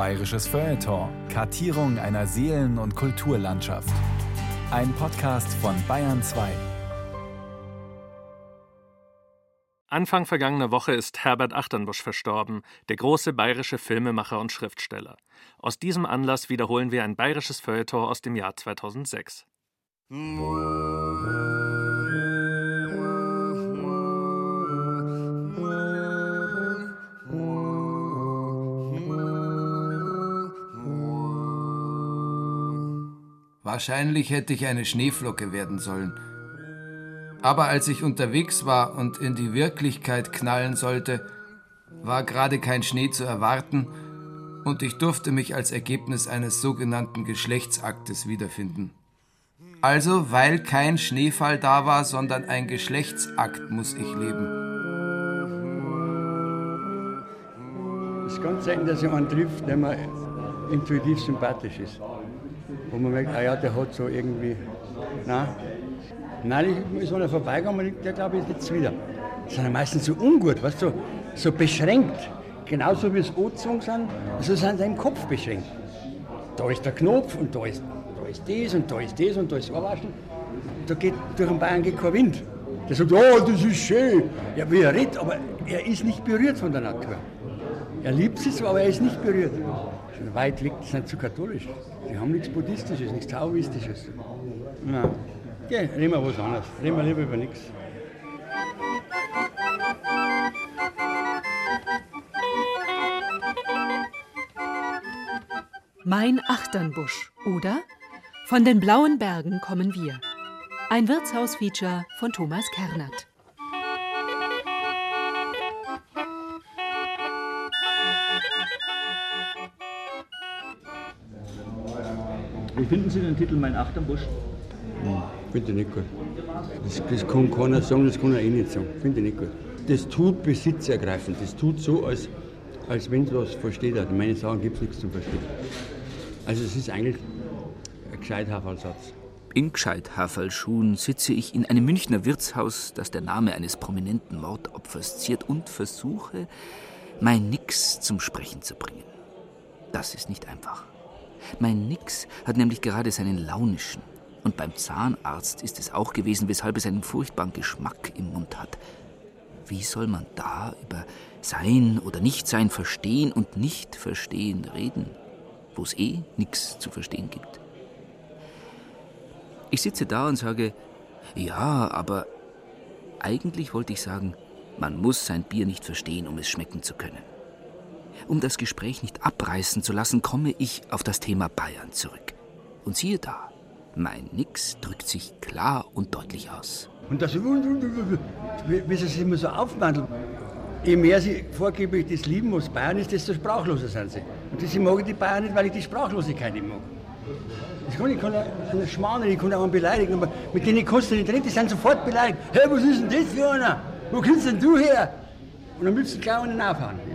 Bayerisches Feuilleton. Kartierung einer Seelen- und Kulturlandschaft. Ein Podcast von Bayern 2. Anfang vergangener Woche ist Herbert Achternbusch verstorben, der große bayerische Filmemacher und Schriftsteller. Aus diesem Anlass wiederholen wir ein bayerisches Feuilleton aus dem Jahr 2006. Wahrscheinlich hätte ich eine Schneeflocke werden sollen. Aber als ich unterwegs war und in die Wirklichkeit knallen sollte, war gerade kein Schnee zu erwarten und ich durfte mich als Ergebnis eines sogenannten Geschlechtsaktes wiederfinden. Also, weil kein Schneefall da war, sondern ein Geschlechtsakt, muss ich leben. Es ist ganz selten, dass jemand trifft, der mir intuitiv sympathisch ist. Wo man merkt, ah ja, der hat so irgendwie. Nein, Nein ich ist einer vorbeigegangen der glaube ich jetzt wieder. Die sind meistens so ungut, weißt du, so, beschränkt. Genauso wie es O-Zungen sind, so sind sie im Kopf beschränkt. Da ist der Knopf und da ist, da ist das und da ist das und da ist Ohrwaschen. Da geht durch den Bayern geht kein Wind. Der sagt, oh, das ist schön. Ja, wie er redet, aber er ist nicht berührt von der Natur. Er liebt sie so, aber er ist nicht berührt. Schon weit die sind zu katholisch. Die haben nichts Buddhistisches, nichts Taoistisches. Nein. Okay, reden wir was anderes. Reden wir lieber über nichts. Mein Achternbusch oder Von den blauen Bergen kommen wir. Ein Wirtshaus-Feature von Thomas Kernert. Wie finden Sie den Titel Mein Achternbusch? Finde ich nicht gut. Das, das kann keiner sagen, das kann er eh nicht sagen. Finde ich nicht gut. Das tut besitzergreifend. Das tut so, als, als wenn es was versteht hat. In meinen Sachen gibt es nichts zu verstehen. Also es ist eigentlich ein Gescheithaferlsatz. In Gescheithaferlschuhen sitze ich in einem Münchner Wirtshaus, das der Name eines prominenten Mordopfers ziert, und versuche, mein Nix zum Sprechen zu bringen. Das ist nicht einfach. Mein Nix hat nämlich gerade seinen launischen. Und beim Zahnarzt ist es auch gewesen, weshalb es einen furchtbaren Geschmack im Mund hat. Wie soll man da über Sein oder Nichtsein verstehen und nicht verstehen reden, wo es eh nichts zu verstehen gibt? Ich sitze da und sage, ja, aber eigentlich wollte ich sagen, man muss sein Bier nicht verstehen, um es schmecken zu können. Um das Gespräch nicht abreißen zu lassen, komme ich auf das Thema Bayern zurück. Und siehe da, mein Nix drückt sich klar und deutlich aus. Und das, wie, sie sich immer so aufwandeln. Je mehr sie vorgeblich das lieben, was Bayern ist, desto sprachloser sind sie. Und das mag ich die Bayern nicht, weil ich die Sprachlosigkeit nicht mag. Das kann ich kann einen schmarrn, ich kann auch einen beleidigen, aber mit denen kannst du nicht reden, die sind sofort beleidigt. Hey, was ist denn das für einer? Wo kommst denn du her? Und dann willst du gleich einen aufhauen.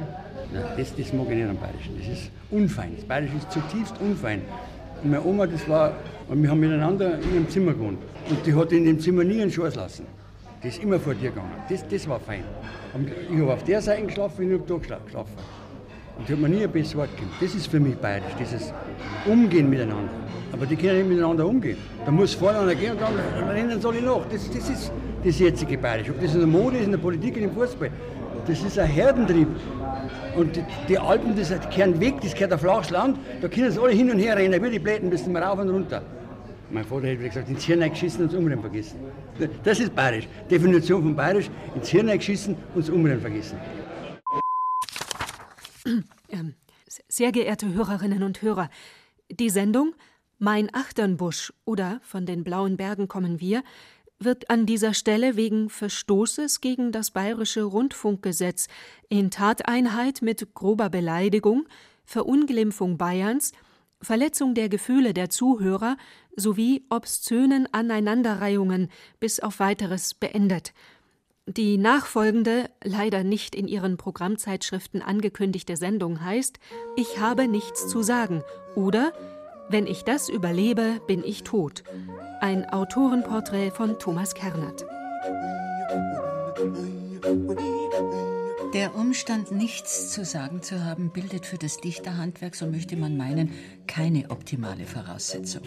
Nein, das, das mag ich nicht am Bayerischen. Das ist unfein. Das Bayerische ist zutiefst unfein. Und meine Oma, das war, wir haben miteinander in einem Zimmer gewohnt. Und die hat in dem Zimmer nie einen Schuss lassen. Die ist immer vor dir gegangen. Das, das war fein. Und ich habe auf der Seite geschlafen, ich habe da geschlafen. Und die hat mir nie ein besseres Wort gegeben. Das ist für mich bayerisch, dieses Umgehen miteinander. Aber die können nicht miteinander umgehen. Da muss vorne einer gehen und dann rennen soll ich nach. Das, das ist das jetzige bayerisch. Ob das in der Mode ist, in der Politik, in dem Fußball. Das ist ein Herdentrieb. Und die, die Alpen, das kehren weg, das gehört ein flaches Land. Da können sie alle hin und her rennen, wie die Blätten, bis wir rauf und runter. Mein Vater hätte gesagt, ins Hirn geschissen und das Umrennen vergessen. Das ist bayerisch. Definition von bayerisch, ins Hirn geschissen und das Umrennen vergessen. Ähm, sehr geehrte Hörerinnen und Hörer, die Sendung Mein Achternbusch oder Von den blauen Bergen kommen wir wird an dieser Stelle wegen Verstoßes gegen das bayerische Rundfunkgesetz in Tateinheit mit grober Beleidigung, Verunglimpfung Bayerns, Verletzung der Gefühle der Zuhörer sowie obszönen Aneinanderreihungen bis auf weiteres beendet. Die nachfolgende, leider nicht in ihren Programmzeitschriften angekündigte Sendung heißt Ich habe nichts zu sagen oder Wenn ich das überlebe, bin ich tot. Ein Autorenporträt von Thomas Kernert. Der Umstand, nichts zu sagen zu haben, bildet für das Dichterhandwerk, so möchte man meinen, keine optimale Voraussetzung.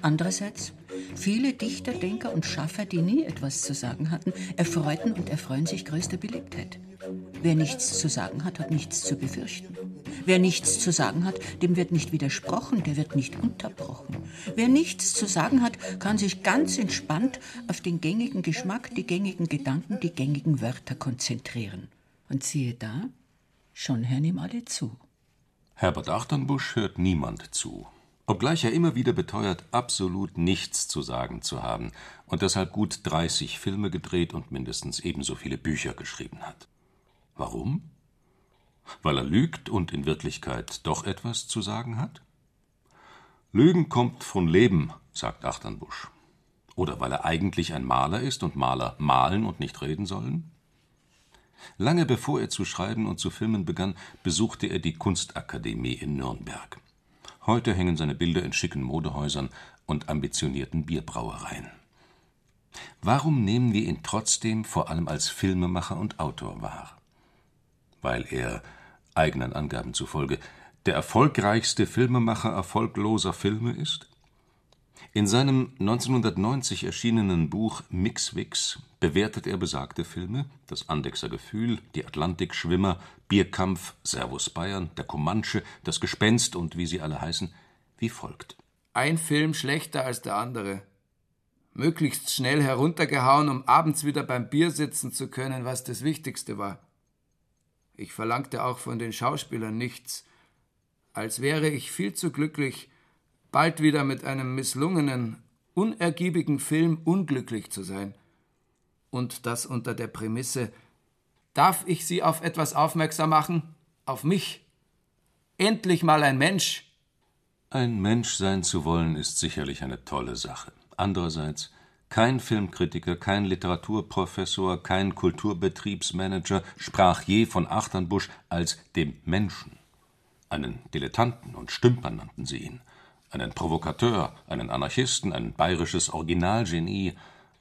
Andererseits, viele Dichter, Denker und Schaffer, die nie etwas zu sagen hatten, erfreuten und erfreuen sich größter Beliebtheit. Wer nichts zu sagen hat, hat nichts zu befürchten. Wer nichts zu sagen hat, dem wird nicht widersprochen, der wird nicht unterbrochen. Wer nichts zu sagen hat, kann sich ganz entspannt auf den gängigen Geschmack, die gängigen Gedanken, die gängigen Wörter konzentrieren. Und siehe da, schon hören ihm alle zu. Herbert Achternbusch hört niemand zu, obgleich er immer wieder beteuert, absolut nichts zu sagen zu haben und deshalb gut 30 Filme gedreht und mindestens ebenso viele Bücher geschrieben hat. Warum? Weil er lügt und in Wirklichkeit doch etwas zu sagen hat? Lügen kommt von Leben, sagt Achternbusch. Oder weil er eigentlich ein Maler ist und Maler malen und nicht reden sollen? Lange bevor er zu schreiben und zu filmen begann, besuchte er die Kunstakademie in Nürnberg. Heute hängen seine Bilder in schicken Modehäusern und ambitionierten Bierbrauereien. Warum nehmen wir ihn trotzdem vor allem als Filmemacher und Autor wahr? Weil er, eigenen Angaben zufolge, der erfolgreichste Filmemacher erfolgloser Filme ist? In seinem 1990 erschienenen Buch Mixwix bewertet er besagte Filme, das Andexer Gefühl, die Atlantikschwimmer, Bierkampf, Servus Bayern, der Comanche, das Gespenst und wie sie alle heißen, wie folgt. Ein Film schlechter als der andere. Möglichst schnell heruntergehauen, um abends wieder beim Bier sitzen zu können, was das Wichtigste war. Ich verlangte auch von den Schauspielern nichts, als wäre ich viel zu glücklich, bald wieder mit einem misslungenen, unergiebigen Film unglücklich zu sein. Und das unter der Prämisse, darf ich Sie auf etwas aufmerksam machen? Auf mich? Endlich mal ein Mensch! Ein Mensch sein zu wollen, ist sicherlich eine tolle Sache. Andererseits, kein Filmkritiker, kein Literaturprofessor, kein Kulturbetriebsmanager sprach je von Achternbusch als dem Menschen. Einen Dilettanten und Stümper nannten sie ihn einen Provokateur, einen Anarchisten, ein bayerisches Originalgenie,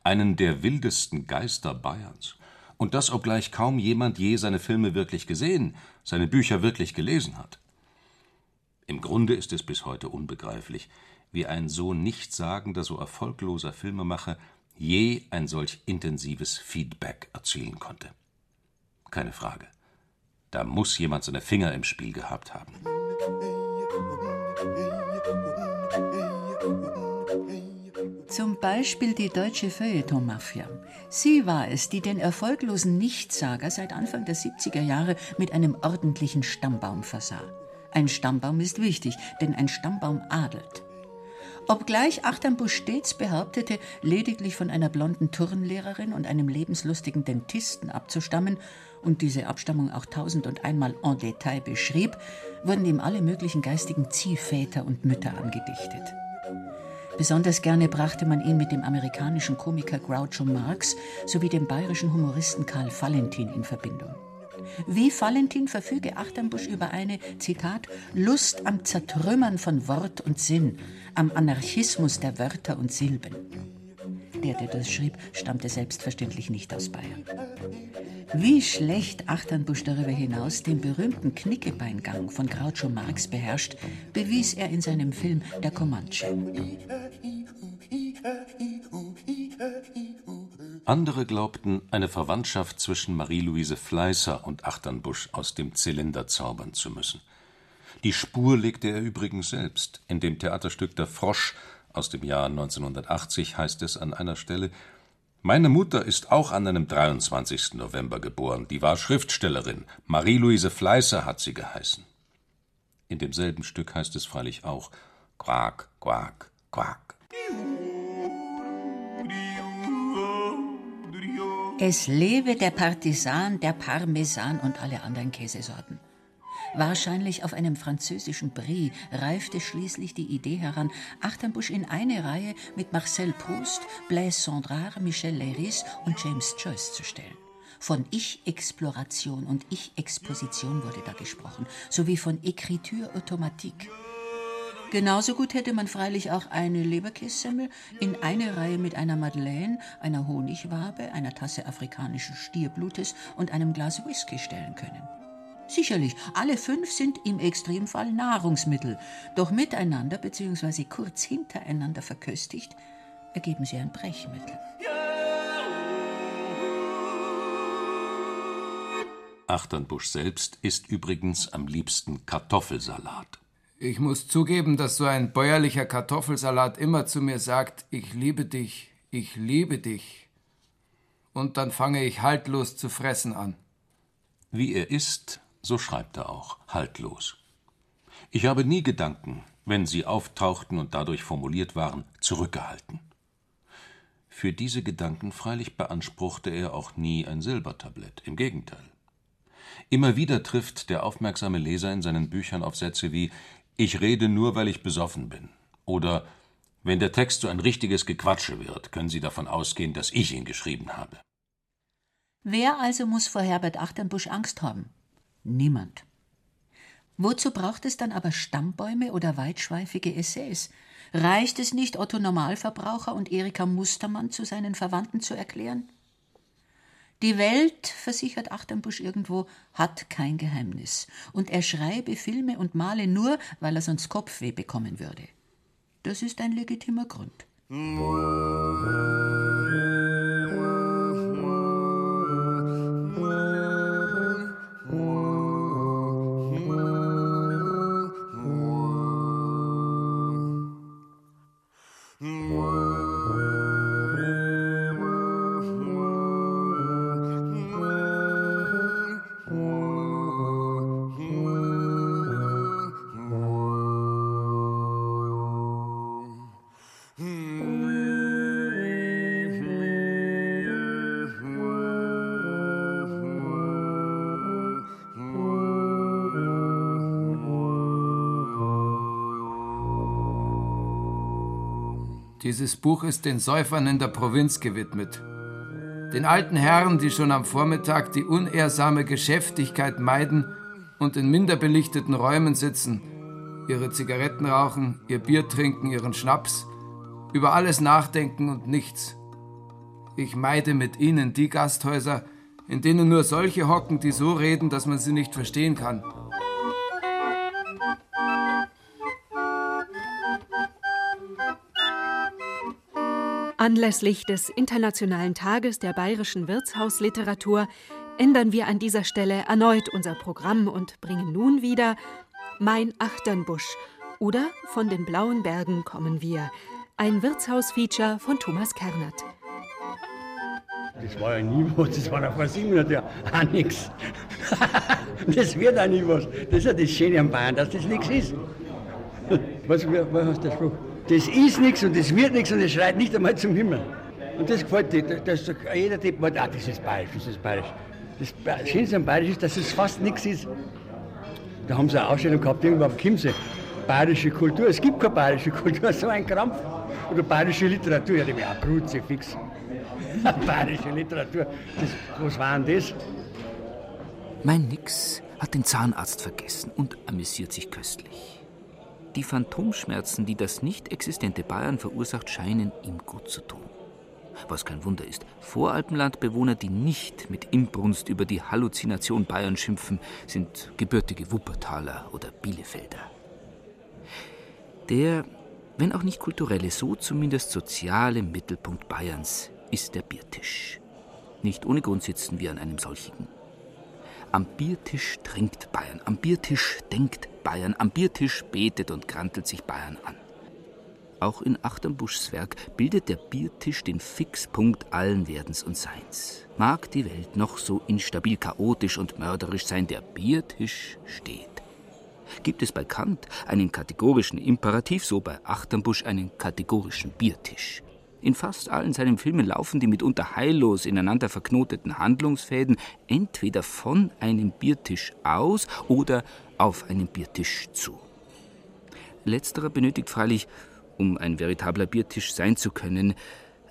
einen der wildesten Geister Bayerns. Und das, obgleich kaum jemand je seine Filme wirklich gesehen, seine Bücher wirklich gelesen hat. Im Grunde ist es bis heute unbegreiflich, wie ein so nichtssagender, so erfolgloser Filmemacher je ein solch intensives Feedback erzielen konnte. Keine Frage. Da muss jemand seine Finger im Spiel gehabt haben. Zum Beispiel die deutsche Feuilleton-Mafia. Sie war es, die den erfolglosen Nichtsager seit Anfang der 70er Jahre mit einem ordentlichen Stammbaum versah. Ein Stammbaum ist wichtig, denn ein Stammbaum adelt. Obgleich Achternbusch stets behauptete, lediglich von einer blonden Turnlehrerin und einem lebenslustigen Dentisten abzustammen und diese Abstammung auch tausend und einmal en Detail beschrieb, wurden ihm alle möglichen geistigen Ziehväter und Mütter angedichtet. Besonders gerne brachte man ihn mit dem amerikanischen Komiker Groucho Marx sowie dem bayerischen Humoristen Karl Valentin in Verbindung. Wie Valentin verfüge Achternbusch über eine, Zitat, Lust am Zertrümmern von Wort und Sinn, am Anarchismus der Wörter und Silben. Der, der das schrieb, stammte selbstverständlich nicht aus Bayern. Wie schlecht Achternbusch darüber hinaus den berühmten Knickebeingang von Groucho Marx beherrscht, bewies er in seinem Film Der Comanche. Andere glaubten, eine Verwandtschaft zwischen Marie-Louise Fleißer und Achternbusch aus dem Zylinder zaubern zu müssen. Die Spur legte er übrigens selbst. In dem Theaterstück Der Frosch aus dem Jahr 1980 heißt es an einer Stelle Meine Mutter ist auch an einem 23. November geboren, die war Schriftstellerin, Marie-Louise Fleißer hat sie geheißen. In demselben Stück heißt es freilich auch Quak, Quak, Quak. Es lebe der Partisan, der Parmesan und alle anderen Käsesorten. Wahrscheinlich auf einem französischen Brie reifte schließlich die Idee heran, Achternbusch in eine Reihe mit Marcel Proust, Blaise Cendrare, Michel Leiris und James Joyce zu stellen. Von Ich-Exploration und Ich-Exposition wurde da gesprochen, sowie von Écriture automatique. Genauso gut hätte man freilich auch eine Leberkässemmel in eine Reihe mit einer Madeleine, einer Honigwabe, einer Tasse afrikanischen Stierblutes und einem Glas Whisky stellen können. Sicherlich, alle fünf sind im Extremfall Nahrungsmittel, doch miteinander bzw. kurz hintereinander verköstigt, ergeben sie ein Brechmittel. Achternbusch selbst isst übrigens am liebsten Kartoffelsalat. Ich muss zugeben, dass so ein bäuerlicher Kartoffelsalat immer zu mir sagt, ich liebe dich, ich liebe dich. Und dann fange ich haltlos zu fressen an. Wie er isst, so schreibt er auch, haltlos. Ich habe nie Gedanken, wenn sie auftauchten und dadurch formuliert waren, zurückgehalten. Für diese Gedanken freilich beanspruchte er auch nie ein Silbertablett, im Gegenteil. Immer wieder trifft der aufmerksame Leser in seinen Büchern auf Sätze wie Ich rede nur, weil ich besoffen bin oder Wenn der Text so ein richtiges Gequatsche wird, können Sie davon ausgehen, dass ich ihn geschrieben habe. Wer also muss vor Herbert Achternbusch Angst haben? Niemand. Wozu braucht es dann aber Stammbäume oder weitschweifige Essays? Reicht es nicht, Otto Normalverbraucher und Erika Mustermann zu seinen Verwandten zu erklären? Die Welt, versichert Achternbusch irgendwo, hat kein Geheimnis. Und er schreibe, filme und male nur, weil er sonst Kopfweh bekommen würde. Das ist ein legitimer Grund. Dieses Buch ist den Säufern in der Provinz gewidmet. Den alten Herren, die schon am Vormittag die unehrsame Geschäftigkeit meiden und in minder belichteten Räumen sitzen, ihre Zigaretten rauchen, ihr Bier trinken, ihren Schnaps, über alles nachdenken und nichts. Ich meide mit ihnen die Gasthäuser, in denen nur solche hocken, die so reden, dass man sie nicht verstehen kann. Anlässlich des Internationalen Tages der bayerischen Wirtshausliteratur ändern wir an dieser Stelle erneut unser Programm und bringen nun wieder Mein Achternbusch oder Von den blauen Bergen kommen wir, ein Wirtshaus-Feature von Thomas Kernert. Das war ja nie was, das war ja vor sieben Monaten ja auch nichts. das wird auch nie was. Das ist ja das Schöne am Bayern, dass das nichts ist. Was, was hast du der Spruch? Das ist nichts und das wird nichts und es schreit nicht einmal zum Himmel. Und das gefällt dir. Das, jeder Tipp meint, ah, das ist bayerisch, das ist bayerisch. Das Schönste am Bayerisch ist, dass es fast nichts ist. Da haben sie eine Ausstellung gehabt, irgendwo am Chiemsee. Bayerische Kultur. Es gibt keine bayerische Kultur, so ein Krampf. Oder bayerische Literatur, ja, die wäre auch Kruzifix. bayerische Literatur, das, was war denn das? Mein Nix hat den Zahnarzt vergessen und amüsiert sich köstlich. Die Phantomschmerzen, die das nicht existente Bayern verursacht, scheinen ihm gut zu tun. Was kein Wunder ist, Voralpenlandbewohner, die nicht mit Imbrunst über die Halluzination Bayern schimpfen, sind gebürtige Wuppertaler oder Bielefelder. Der, wenn auch nicht kulturelle, so zumindest soziale Mittelpunkt Bayerns ist der Biertisch. Nicht ohne Grund sitzen wir an einem solchen. Am Biertisch trinkt Bayern, am Biertisch denkt Bayern, am Biertisch betet und krantelt sich Bayern an. Auch in Achternbuschs Werk bildet der Biertisch den Fixpunkt allen Werdens und Seins. Mag die Welt noch so instabil, chaotisch und mörderisch sein, der Biertisch steht. Gibt es bei Kant einen kategorischen Imperativ, so bei Achternbusch einen kategorischen Biertisch. In fast allen seinen Filmen laufen die mitunter heillos ineinander verknoteten Handlungsfäden entweder von einem Biertisch aus oder auf einen Biertisch zu. Letzterer benötigt freilich, um ein veritabler Biertisch sein zu können,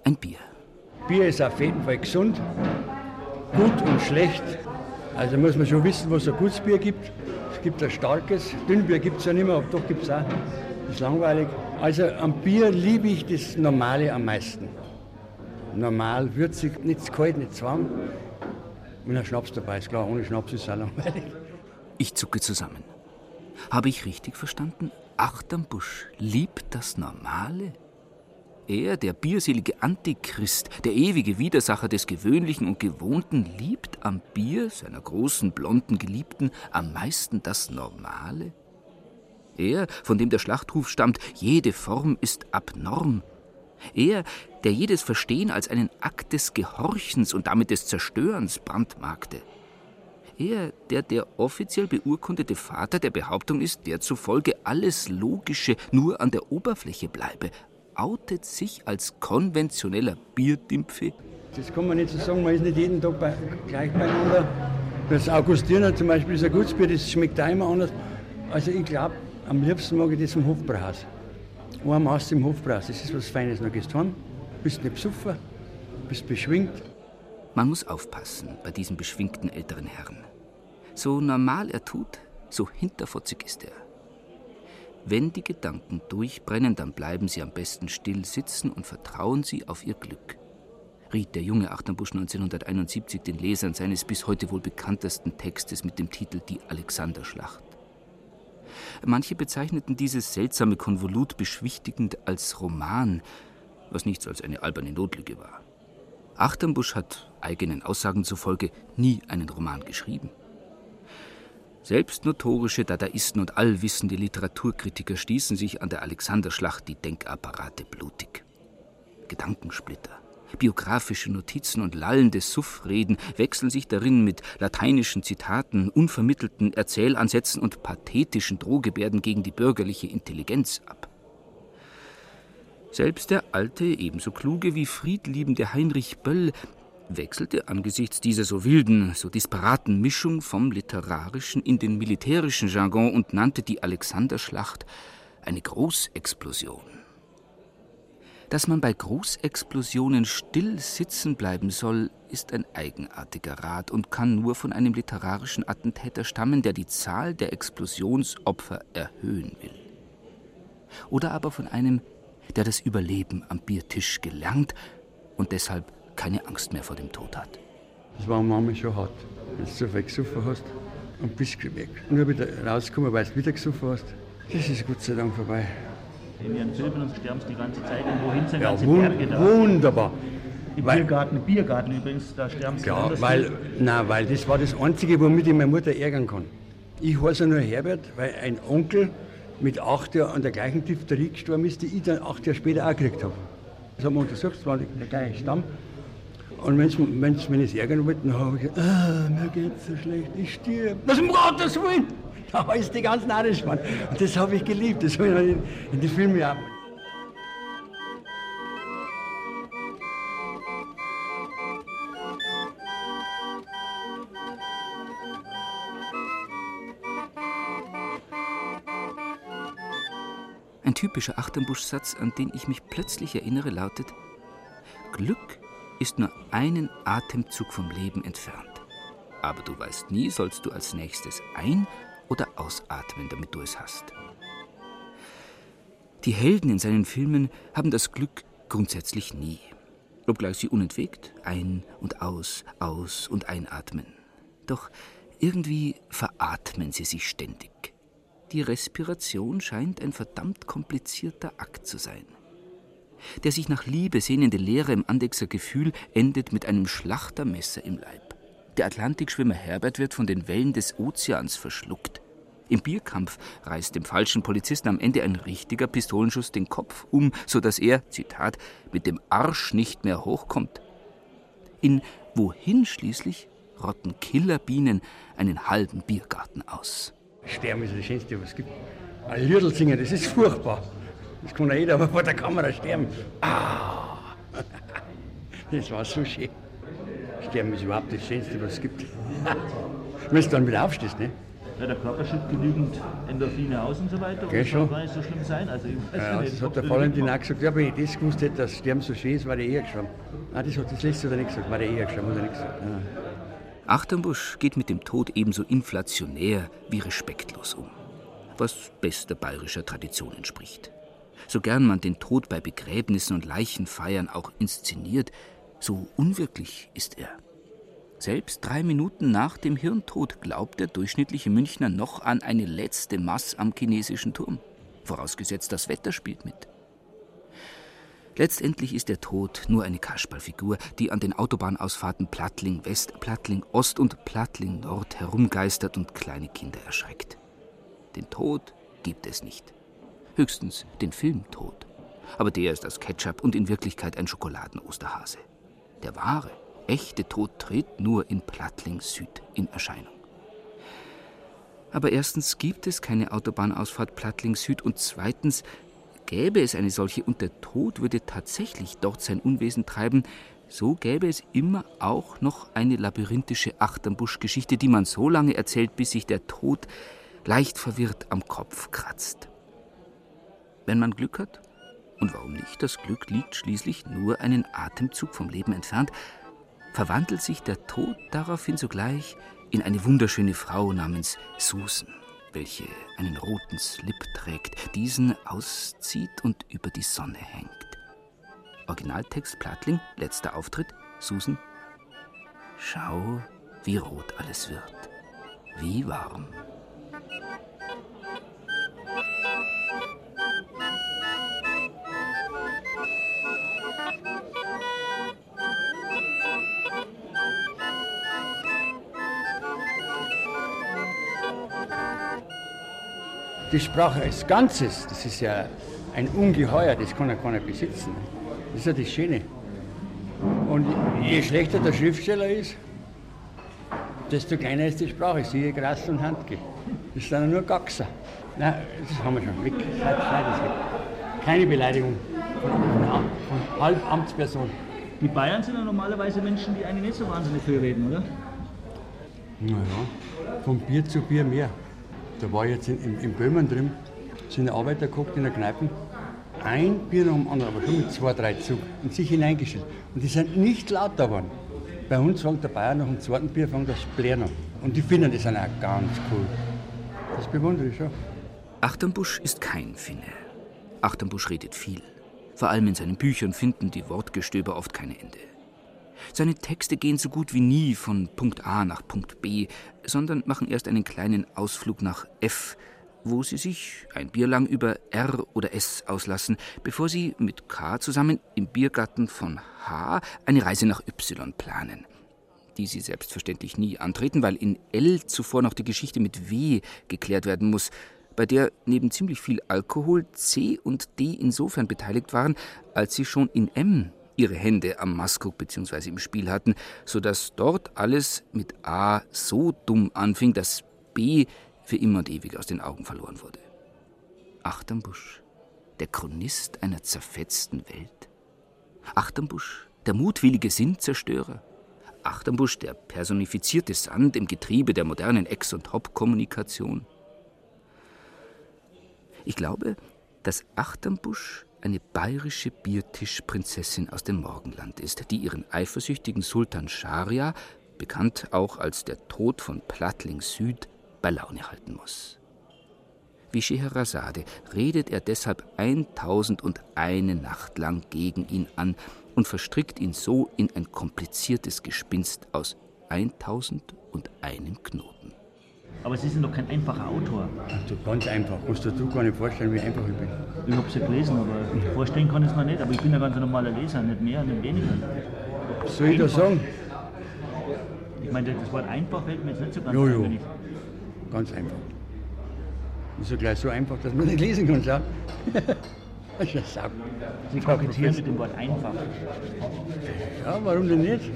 ein Bier. Bier ist auf jeden Fall gesund, gut und schlecht. Also muss man schon wissen, was es ein gutes Bier gibt. Es gibt ein starkes, Dünnbier gibt es ja nicht mehr, aber doch gibt es auch. Das ist langweilig. Also am Bier liebe ich das Normale am meisten. Normal, würzig, nicht zu kalt, nicht zu warm. Und ein Schnaps dabei, ist klar, ohne Schnaps ist es auch langweilig. Ich zucke zusammen. Habe ich richtig verstanden? Achternbusch liebt das Normale? Er, der bierselige Antichrist, der ewige Widersacher des Gewöhnlichen und Gewohnten, liebt am Bier, seiner großen, blonden Geliebten, am meisten das Normale? Er, von dem der Schlachtruf stammt, jede Form ist abnorm. Er, der jedes Verstehen als einen Akt des Gehorchens und damit des Zerstörens brandmarkte. Er, der der offiziell beurkundete Vater der Behauptung ist, der zufolge alles Logische nur an der Oberfläche bleibe, outet sich als konventioneller Bierdimpfe? Das kann man nicht so sagen, man ist nicht jeden Tag bei, gleich beieinander. Das Augustiner zum Beispiel ist ein gutes Bier, das schmeckt auch immer anders. Also ich glaube, am liebsten mag ich das im Hofbrauhaus. Ein Maß im Hofbrauhaus, das ist was Feines. Dann gehst du heim, bist nicht besoffen, bist beschwingt. Man muss aufpassen bei diesem beschwingten älteren Herrn. So normal er tut, so hinterfotzig ist er. Wenn die Gedanken durchbrennen, dann bleiben Sie am besten still sitzen und vertrauen Sie auf Ihr Glück, riet der junge Achternbusch 1971 den Lesern seines bis heute wohl bekanntesten Textes mit dem Titel Die Alexanderschlacht. Manche bezeichneten dieses seltsame Konvolut beschwichtigend als Roman, was nichts als eine alberne Notlüge war. Achternbusch hat eigenen Aussagen zufolge nie einen Roman geschrieben. Selbst notorische Dadaisten und allwissende Literaturkritiker stießen sich an der Alexanderschlacht die Denkapparate blutig. Gedankensplitter, biografische Notizen und lallende Suffreden wechseln sich darin mit lateinischen Zitaten, unvermittelten Erzählansätzen und pathetischen Drohgebärden gegen die bürgerliche Intelligenz ab. Selbst der alte, ebenso kluge wie friedliebende Heinrich Böll wechselte angesichts dieser so wilden, so disparaten Mischung vom literarischen in den militärischen Jargon und nannte die Alexanderschlacht eine Großexplosion. Dass man bei Großexplosionen still sitzen bleiben soll, ist ein eigenartiger Rat und kann nur von einem literarischen Attentäter stammen, der die Zahl der Explosionsopfer erhöhen will. Oder aber von einem, der das Überleben am Biertisch gelernt und deshalb keine Angst mehr vor dem Tod hat. Das war manchmal schon hart, wenn du so viel gesoffen hast und bist weg. Nur wieder rauskommen, weil du wieder gesoffen hast. Das ist Gott sei Dank vorbei. In ihren Filmen und sterben die ganze Zeit und wohin sind Ja, ganze wun Berge da? wunderbar. Im Weil- Biergarten, im Biergarten übrigens, da sterben sie Ja, weil, nein, weil das war das Einzige, womit ich meine Mutter ärgern kann. Ich heiße nur Herbert, weil ein Onkel mit acht Jahren an der gleichen Diphtherie gestorben ist, die ich dann acht Jahre später auch gekriegt habe. Das haben wir untersucht, das war der gleiche Stamm. Und wenn's, wenn's, wenn ich es ärgern wollte, dann habe ich gesagt, ah, mir geht's so schlecht, ich stirb. Was um Gottes Willen! Da es die ganzen Irishman. Und das habe ich geliebt, das habe ich in, in die Filme auch. Ein typischer Achternbusch-Satz, an den ich mich plötzlich erinnere, lautet: Glück ist nur einen Atemzug vom Leben entfernt. Aber du weißt nie, sollst du als nächstes ein- oder ausatmen, damit du es hast. Die Helden in seinen Filmen haben das Glück grundsätzlich nie. Obgleich sie unentwegt ein- und aus, aus- und einatmen. Doch irgendwie veratmen sie sich ständig. Die Respiration scheint ein verdammt komplizierter Akt zu sein. Der sich nach Liebe sehnende Lehrer im Andexer Gefühl endet mit einem Schlachtermesser im Leib. Der Atlantikschwimmer Herbert wird von den Wellen des Ozeans verschluckt. Im Bierkampf reißt dem falschen Polizisten am Ende ein richtiger Pistolenschuss den Kopf um, so dass er, Zitat, mit dem Arsch nicht mehr hochkommt. In Wohin schließlich rotten Killerbienen einen halben Biergarten aus. Sterben ist das Schönste, was es gibt. Ein Liedl singen, das ist furchtbar. Das kann jeder, vor der Kamera sterben. Ah! Das war so schön. Sterben ist überhaupt das Schönste, was es gibt. Wenn du dann wieder aufstehst, ne? Ja, der Körper schüttet genügend Endorphine aus und so weiter. Gell, und das schon. gar nicht so schlimm sein. Also, ich weiß Ja, nicht, das hat der Valentin auch gesagt. Ja, wenn ich das gewusst hätte, dass Sterben so schön ist, war der eher gestorben. Ah, das hat das letzte hat er nicht gesagt, war der eher gestorben, hat er nicht gesagt. Ja. Achternbusch geht mit dem Tod ebenso inflationär wie respektlos um. was bester bayerischer Tradition entspricht. So gern man den Tod bei Begräbnissen und Leichenfeiern auch inszeniert, so unwirklich ist er. Selbst drei Minuten nach dem Hirntod glaubt der durchschnittliche Münchner noch an eine letzte Mass am chinesischen Turm. Vorausgesetzt, das Wetter spielt mit. Letztendlich ist der Tod nur eine Kasperlfigur, die an den Autobahnausfahrten Plattling West, Plattling Ost und Plattling Nord herumgeistert und kleine Kinder erschreckt. Den Tod gibt es nicht. Höchstens den Filmtod. Aber der ist aus Ketchup und in Wirklichkeit ein Schokoladen-Osterhase. Der wahre, echte Tod tritt nur in Plattling Süd in Erscheinung. Aber erstens gibt es keine Autobahnausfahrt Plattling Süd und zweitens gäbe es eine solche und der Tod würde tatsächlich dort sein Unwesen treiben, so gäbe es immer auch noch eine labyrinthische Achternbusch-Geschichte, die man so lange erzählt, bis sich der Tod leicht verwirrt am Kopf kratzt. Wenn man Glück hat, und warum nicht, das Glück liegt schließlich nur einen Atemzug vom Leben entfernt, verwandelt sich der Tod daraufhin sogleich in eine wunderschöne Frau namens Susan, welche einen roten Slip trägt, diesen auszieht und über die Sonne hängt. Originaltext Plattling, letzter Auftritt, Susan. Schau, wie rot alles wird, wie warm. Die Sprache als Ganzes, das ist ja ein Ungeheuer, das kann ja keiner besitzen. Das ist ja das Schöne. Und je schlechter der Schriftsteller ist, desto kleiner ist die Sprache. Siehe Gras und Handke. Das sind ja nur Gaxer. Nein, das haben wir schon. Weg. Keine Beleidigung von, Halbamtsperson. Die Bayern sind ja normalerweise Menschen, die eigentlich nicht so wahnsinnig viel reden, oder? Naja, von Bier zu Bier mehr. Da war jetzt in, in, in Böhmen drin, sind Arbeiter geguckt in der Kneipe. Ein Bier nach dem anderen, aber schon mit zwei, drei Zug in sich hineingestellt. Und die sind nicht lauter geworden. Bei uns fängt der Bayer nach dem zweiten Bier fängt das Blären an. Und die finden das auch ganz cool. Das bewundere ich schon. Achternbusch ist kein Finne. Achternbusch redet viel. Vor allem in seinen Büchern finden die Wortgestöber oft kein Ende. Seine Texte gehen so gut wie nie von Punkt A nach Punkt B, sondern machen erst einen kleinen Ausflug nach F, wo sie sich ein Bier lang über R oder S auslassen, bevor sie mit K zusammen im Biergarten von H eine Reise nach Y planen. Die sie selbstverständlich nie antreten, weil in L zuvor noch die Geschichte mit W geklärt werden muss, bei der neben ziemlich viel Alkohol C und D insofern beteiligt waren, als sie schon in M ihre Hände am Maskuk bzw. im Spiel hatten, sodass dort alles mit A so dumm anfing, dass B für immer und ewig aus den Augen verloren wurde. Achternbusch, der Chronist einer zerfetzten Welt. Achternbusch, der mutwillige Sinnzerstörer. Achternbusch, der personifizierte Sand im Getriebe der modernen Ex- und Hop-Kommunikation. Ich glaube, dass Achternbusch eine bayerische Biertischprinzessin aus dem Morgenland ist, die ihren eifersüchtigen Sultan Scharia, bekannt auch als der Tod von Plattling Süd, bei Laune halten muss. Wie Scheherazade redet er deshalb 1001 Nacht lang gegen ihn an und verstrickt ihn so in ein kompliziertes Gespinst aus 1001 Knoten. Aber Sie sind doch kein einfacher Autor. Also ganz einfach. Kannst du dir gar nicht vorstellen, wie einfach ich bin. Ich habe sie gelesen, aber vorstellen kann ich es mir nicht. Aber ich bin ein ganz normaler Leser, nicht mehr, nicht weniger. Was soll ich da sagen? Ich meine, das Wort einfach fällt mir jetzt nicht so ganz Jo, jo. Ganz einfach. Ist ja gleich so einfach, dass man nicht lesen kann, schau. Das ist ja sau. Sie kokettieren mit dem Wort einfach. Ja, warum denn nicht?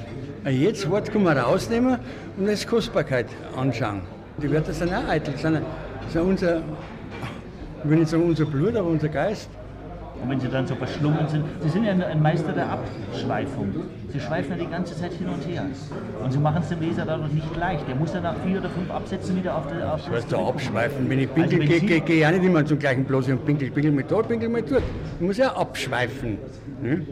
Jedes Wort kann man rausnehmen und als Kostbarkeit anschauen. Die Wörter sind auch eitel, sind, sind unser, ich will nicht sagen unser Blut, aber unser Geist. Und wenn sie dann so verschlungen sind, sie sind ja ein Meister der Abschweifung. Sie schweifen ja die ganze Zeit hin und her. Und sie machen es dem Leser dadurch nicht leicht. Er muss dann nach vier oder fünf Absätzen wieder auf, die, auf das heißt, da abschweifen. Wenn ich pinkel, also gehe geh, ich auch nicht immer zum gleichen Platz und pinkel, pinkel mal dort, pinkel mal dort. Ich muss ja abschweifen. Ne?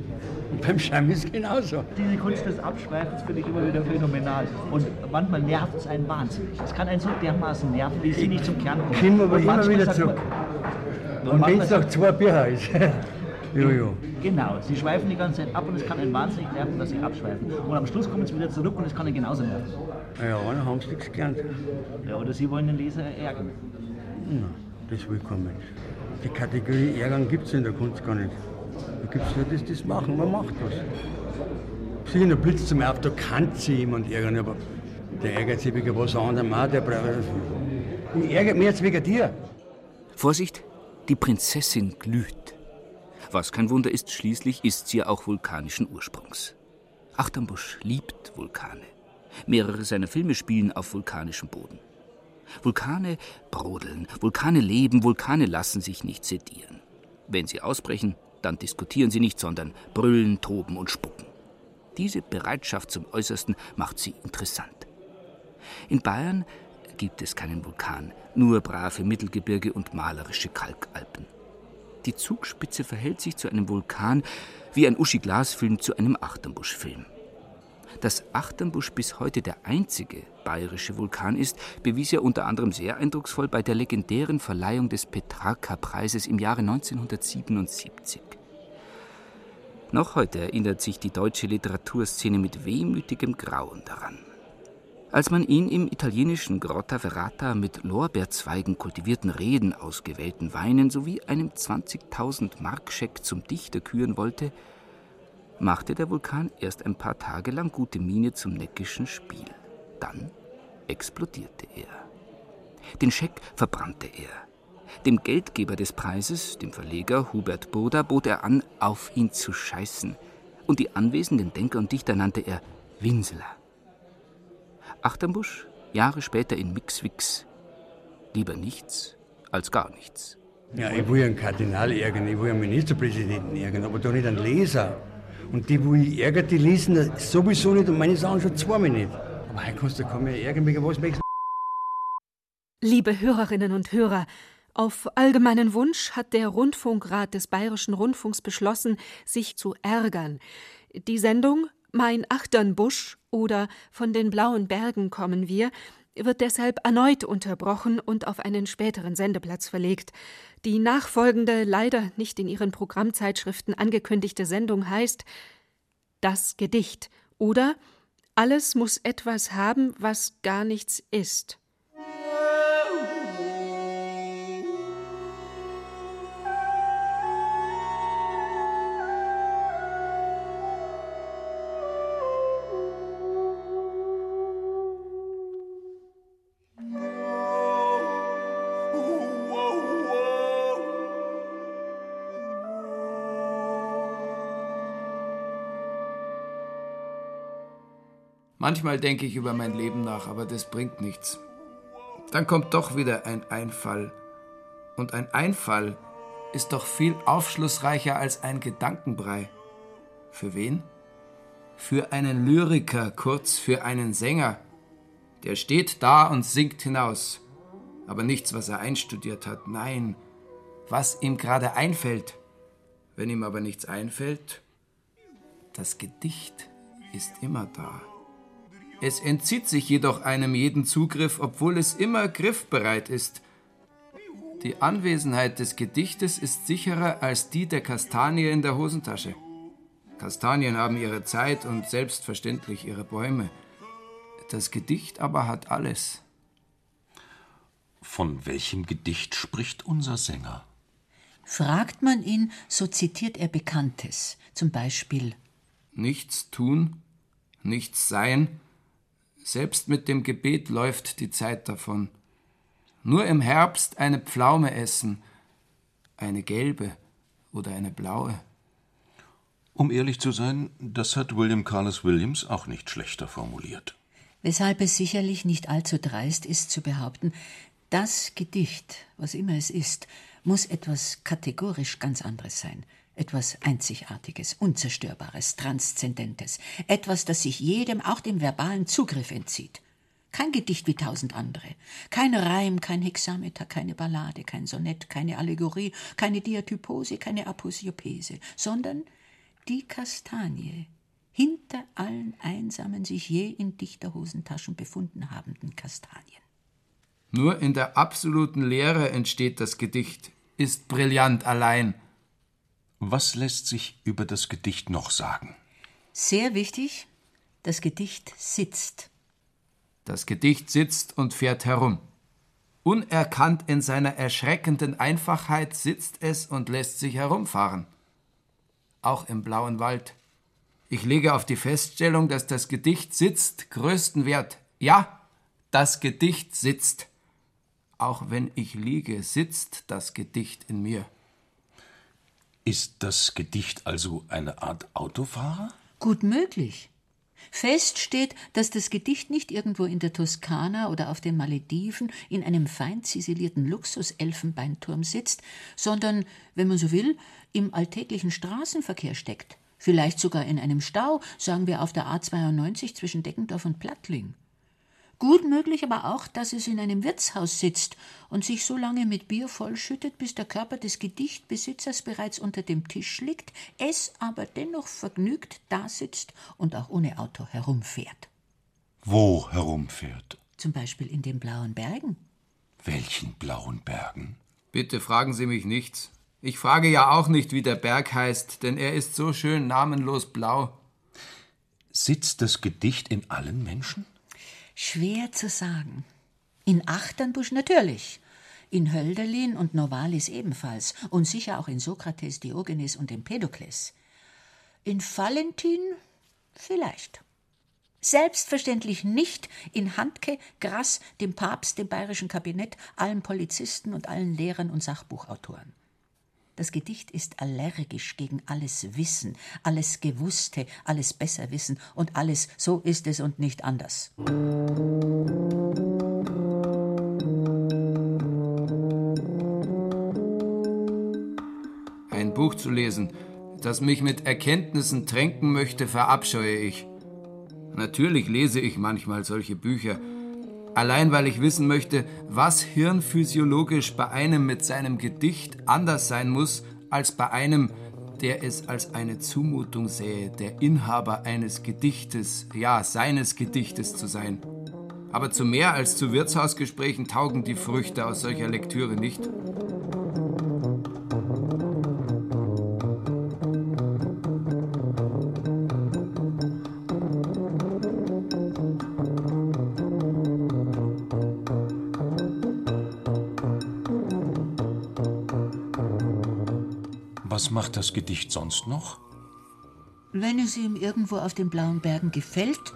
Und beim Schreiben ist es genauso. Diese Kunst des Abschweifens finde ich immer wieder phänomenal. Und manchmal nervt es einen wahnsinnig. Es kann einen so dermaßen nerven, wie sie nicht zum Kern kommen. Kommen aber immer wieder zurück. Und wenn es noch zwei Bücher ist. Jojo. Genau, sie schweifen die ganze Zeit ab und es kann einen wahnsinnig nerven, dass sie abschweifen. Und am Schluss kommen sie wieder zurück und es kann ihnen genauso nerven. Ja, dann haben sie nichts gelernt. Ja, oder sie wollen den Leser ärgern. Na, das will kein Mensch. Die Kategorie Ärgern gibt es in der Kunst gar nicht. Da gibt es nur das, das Machen, man macht was. Sicher, der Blitz zum Auf, da kann sich jemand ärgern, aber der ärgert sich wegen was anderem auch. Der braucht. Ich ärgere mich jetzt wegen dir. Vorsicht, die Prinzessin glüht. Was kein Wunder ist, schließlich ist sie ja auch vulkanischen Ursprungs. Achternbusch liebt Vulkane. Mehrere seiner Filme spielen auf vulkanischem Boden. Vulkane brodeln, Vulkane leben, Vulkane lassen sich nicht sedieren. Wenn sie ausbrechen, dann diskutieren sie nicht, sondern brüllen, toben und spucken. Diese Bereitschaft zum Äußersten macht sie interessant. In Bayern gibt es keinen Vulkan, nur brave Mittelgebirge und malerische Kalkalpen. Die Zugspitze verhält sich zu einem Vulkan wie ein Uschi Glasfilm zu einem Achternbusch-Film. Dass Achternbusch bis heute der einzige bayerische Vulkan ist, bewies er unter anderem sehr eindrucksvoll bei der legendären Verleihung des Petrarca-Preises im Jahre 1977. Noch heute erinnert sich die deutsche Literaturszene mit wehmütigem Grauen daran. Als man ihn im italienischen Grotta Verrata mit Lorbeerzweigen kultivierten Reden ausgewählten Weinen sowie einem 20.000 Markscheck zum Dichter küren wollte, machte der Vulkan erst ein paar Tage lang gute Miene zum neckischen Spiel. Dann explodierte er. Den Scheck verbrannte er. Dem Geldgeber des Preises, dem Verleger Hubert Boda, bot er an, auf ihn zu scheißen. Und die anwesenden Denker und Dichter nannte er Winsler. Achternbusch, Jahre später in Mixwix. Lieber nichts als gar nichts. Ja, ich will einen Kardinal ärgern, ich will einen Ministerpräsidenten ärgern, aber doch nicht einen Leser. Und die, wo ich ärgere, die lesen sowieso nicht und meine Sachen schon zweimal nicht. Aber heute kannst du kaum mehr ärgern, wegen was möchtest Liebe Hörerinnen und Hörer, auf allgemeinen Wunsch hat der Rundfunkrat des Bayerischen Rundfunks beschlossen, sich zu ärgern. Die Sendung Mein Achternbusch oder Von den blauen Bergen kommen wir wird deshalb erneut unterbrochen und auf einen späteren Sendeplatz verlegt. Die nachfolgende, leider nicht in ihren Programmzeitschriften angekündigte Sendung heißt Das Gedicht oder Alles muss etwas haben, was gar nichts ist. Manchmal denke ich über mein Leben nach, aber das bringt nichts. Dann kommt doch wieder ein Einfall. Und ein Einfall ist doch viel aufschlussreicher als ein Gedankenbrei. Für wen? Für einen Lyriker, kurz für einen Sänger. Der steht da und singt hinaus. Aber nichts, was er einstudiert hat, nein, was ihm gerade einfällt. Wenn ihm aber nichts einfällt, das Gedicht ist immer da. Es entzieht sich jedoch einem jeden Zugriff, obwohl es immer griffbereit ist. Die Anwesenheit des Gedichtes ist sicherer als die der Kastanie in der Hosentasche. Kastanien haben ihre Zeit und selbstverständlich ihre Bäume. Das Gedicht aber hat alles. Von welchem Gedicht spricht unser Sänger? Fragt man ihn, so zitiert er Bekanntes, zum Beispiel Nichts tun, nichts sein, selbst mit dem Gebet läuft die Zeit davon. Nur im Herbst eine Pflaume essen, eine gelbe oder eine blaue. Um ehrlich zu sein, das hat William Carlos Williams auch nicht schlechter formuliert. Weshalb es sicherlich nicht allzu dreist ist zu behaupten, Das Gedicht, was immer es ist, muss etwas kategorisch ganz anderes sein. Etwas Einzigartiges, Unzerstörbares, Transzendentes. Etwas, das sich jedem, auch dem verbalen Zugriff entzieht. Kein Gedicht wie tausend andere. Kein Reim, kein Hexameter, keine Ballade, kein Sonett, keine Allegorie, keine Diatypose, keine Aposiopese, sondern die Kastanie, hinter allen einsamen, sich je in Dichterhosentaschen befunden habenden Kastanien. Nur in der absoluten Leere entsteht das Gedicht, ist brillant allein. Was lässt sich über das Gedicht noch sagen? Sehr wichtig, das Gedicht sitzt. Das Gedicht sitzt und fährt herum. Unerkannt in seiner erschreckenden Einfachheit sitzt es und lässt sich herumfahren. Auch im blauen Wald. Ich lege auf die Feststellung, dass das Gedicht sitzt, größten Wert. Ja, das Gedicht sitzt. Auch wenn ich liege, sitzt das Gedicht in mir. Ist das Gedicht also eine Art Autofahrer? Gut möglich. Fest steht, dass das Gedicht nicht irgendwo in der Toskana oder auf den Malediven in einem fein ziselierten Luxus-Elfenbeinturm sitzt, sondern, wenn man so will, im alltäglichen Straßenverkehr steckt. Vielleicht sogar in einem Stau, sagen wir auf der A92 zwischen Deckendorf und Plattling. Gut möglich aber auch, dass es in einem Wirtshaus sitzt und sich so lange mit Bier vollschüttet, bis der Körper des Gedichtbesitzers bereits unter dem Tisch liegt, es aber dennoch vergnügt dasitzt und auch ohne Auto herumfährt. Wo herumfährt? Zum Beispiel in den blauen Bergen. Welchen blauen Bergen? Bitte fragen Sie mich nichts. Ich frage ja auch nicht, wie der Berg heißt, denn er ist so schön namenlos blau. Sitzt das Gedicht in allen Menschen? Schwer zu sagen. In Achternbusch natürlich. In Hölderlin und Novalis ebenfalls. Und sicher auch in Sokrates, Diogenes und Empedokles. In Valentin vielleicht. Selbstverständlich nicht in Handke, Grass, dem Papst, dem bayerischen Kabinett, allen Polizisten und allen Lehrern und Sachbuchautoren. Das Gedicht ist allergisch gegen alles Wissen, alles Gewusste, alles Besserwissen und alles so ist es und nicht anders. Ein Buch zu lesen, das mich mit Erkenntnissen tränken möchte, verabscheue ich. Natürlich lese ich manchmal solche Bücher, Allein weil ich wissen möchte, was hirnphysiologisch bei einem mit seinem Gedicht anders sein muss als bei einem, der es als eine Zumutung sähe, der Inhaber eines Gedichtes, ja seines Gedichtes zu sein. Aber zu mehr als zu Wirtshausgesprächen taugen die Früchte aus solcher Lektüre nicht. Was macht das Gedicht sonst noch? Wenn es ihm irgendwo auf den blauen Bergen gefällt,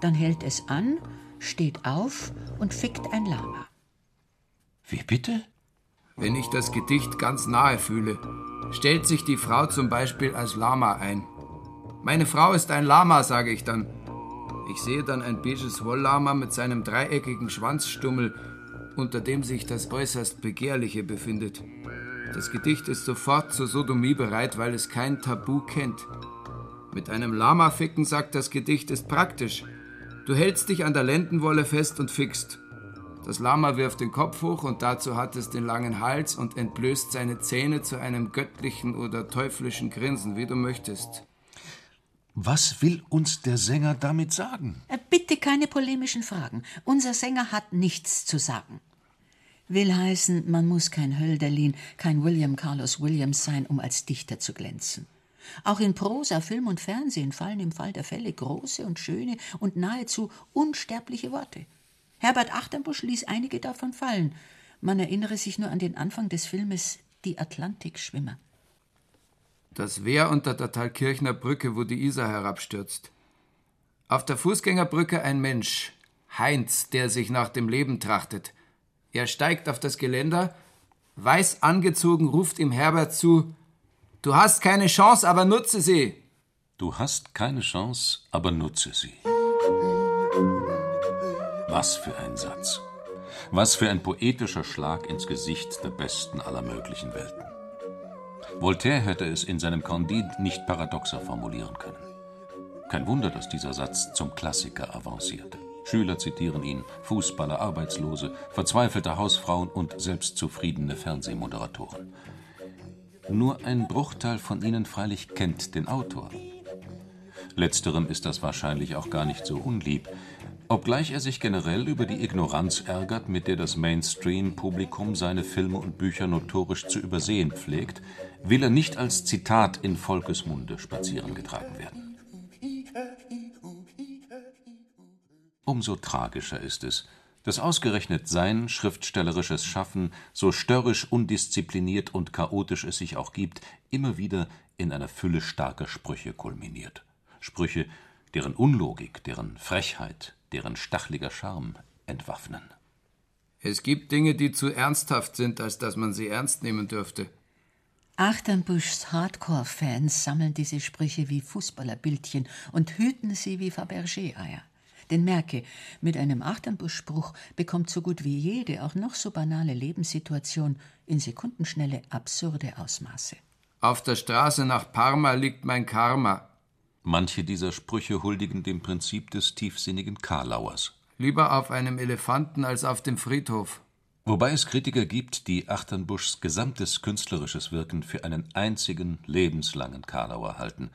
dann hält es an, steht auf und fickt ein Lama. Wie bitte? Wenn ich das Gedicht ganz nahe fühle, stellt sich die Frau zum Beispiel als Lama ein. Meine Frau ist ein Lama, sage ich dann. Ich sehe dann ein beiges Wolllama mit seinem dreieckigen Schwanzstummel, unter dem sich das äußerst Begehrliche befindet. Das Gedicht ist sofort zur Sodomie bereit, weil es kein Tabu kennt. Mit einem Lama ficken sagt das Gedicht ist praktisch. Du hältst dich an der Lendenwolle fest und fickst. Das Lama wirft den Kopf hoch und dazu hat es den langen Hals und entblößt seine Zähne zu einem göttlichen oder teuflischen Grinsen, wie du möchtest. Was will uns der Sänger damit sagen? Äh, bitte keine polemischen Fragen. Unser Sänger hat nichts zu sagen. Will heißen, man muss kein Hölderlin, kein William Carlos Williams sein, um als Dichter zu glänzen. Auch in Prosa, Film und Fernsehen fallen im Fall der Fälle große und schöne und nahezu unsterbliche Worte. Herbert Achternbusch ließ einige davon fallen. Man erinnere sich nur an den Anfang des Filmes Die Atlantikschwimmer. Das Wehr unter der Thalkirchner Brücke, wo die Isar herabstürzt. Auf der Fußgängerbrücke ein Mensch, Heinz, der sich nach dem Leben trachtet. Er steigt auf das Geländer, weiß angezogen, ruft ihm Herbert zu: Du hast keine Chance, aber nutze sie. Du hast keine Chance, aber nutze sie. Was für ein Satz. Was für ein poetischer Schlag ins Gesicht der besten aller möglichen Welten. Voltaire hätte es in seinem Candide nicht paradoxer formulieren können. Kein Wunder, dass dieser Satz zum Klassiker avancierte. Schüler zitieren ihn, Fußballer, Arbeitslose, verzweifelte Hausfrauen und selbstzufriedene Fernsehmoderatoren. Nur ein Bruchteil von ihnen freilich kennt den Autor. Letzterem ist das wahrscheinlich auch gar nicht so unlieb, obgleich er sich generell über die Ignoranz ärgert, mit der das Mainstream-Publikum seine Filme und Bücher notorisch zu übersehen pflegt, will er nicht als Zitat in Volkesmunde spazieren getragen werden. Umso tragischer ist es, dass ausgerechnet sein schriftstellerisches Schaffen, so störrisch undiszipliniert und chaotisch es sich auch gibt, immer wieder in einer Fülle starker Sprüche kulminiert. Sprüche, deren Unlogik, deren Frechheit, deren stachliger Charme entwaffnen. Es gibt Dinge, die zu ernsthaft sind, als dass man sie ernst nehmen dürfte. Achternbuschs Hardcore-Fans sammeln diese Sprüche wie Fußballerbildchen und hüten sie wie Fabergé-Eier. Denn merke, mit einem Achternbusch-Spruch bekommt so gut wie jede, auch noch so banale Lebenssituation in Sekundenschnelle absurde Ausmaße. Auf der Straße nach Parma liegt mein Karma. Manche dieser Sprüche huldigen dem Prinzip des tiefsinnigen Karlauers. Lieber auf einem Elefanten als auf dem Friedhof. Wobei es Kritiker gibt, die Achternbuschs gesamtes künstlerisches Wirken für einen einzigen lebenslangen Karlauer halten.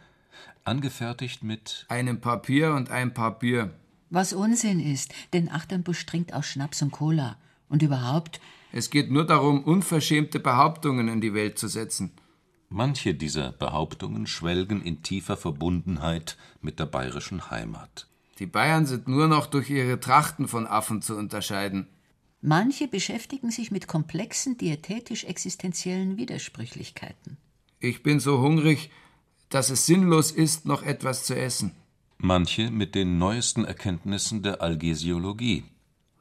Angefertigt mit einem Papier und ein Papier. Was Unsinn ist, denn Achternbusch trinkt auch Schnaps und Cola. Und überhaupt. Es geht nur darum, unverschämte Behauptungen in die Welt zu setzen. Manche dieser Behauptungen schwelgen in tiefer Verbundenheit mit der bayerischen Heimat. Die Bayern sind nur noch durch ihre Trachten von Affen zu unterscheiden. Manche beschäftigen sich mit komplexen diätetisch-existenziellen Widersprüchlichkeiten. Ich bin so hungrig, dass es sinnlos ist, noch etwas zu essen manche mit den neuesten Erkenntnissen der Algesiologie.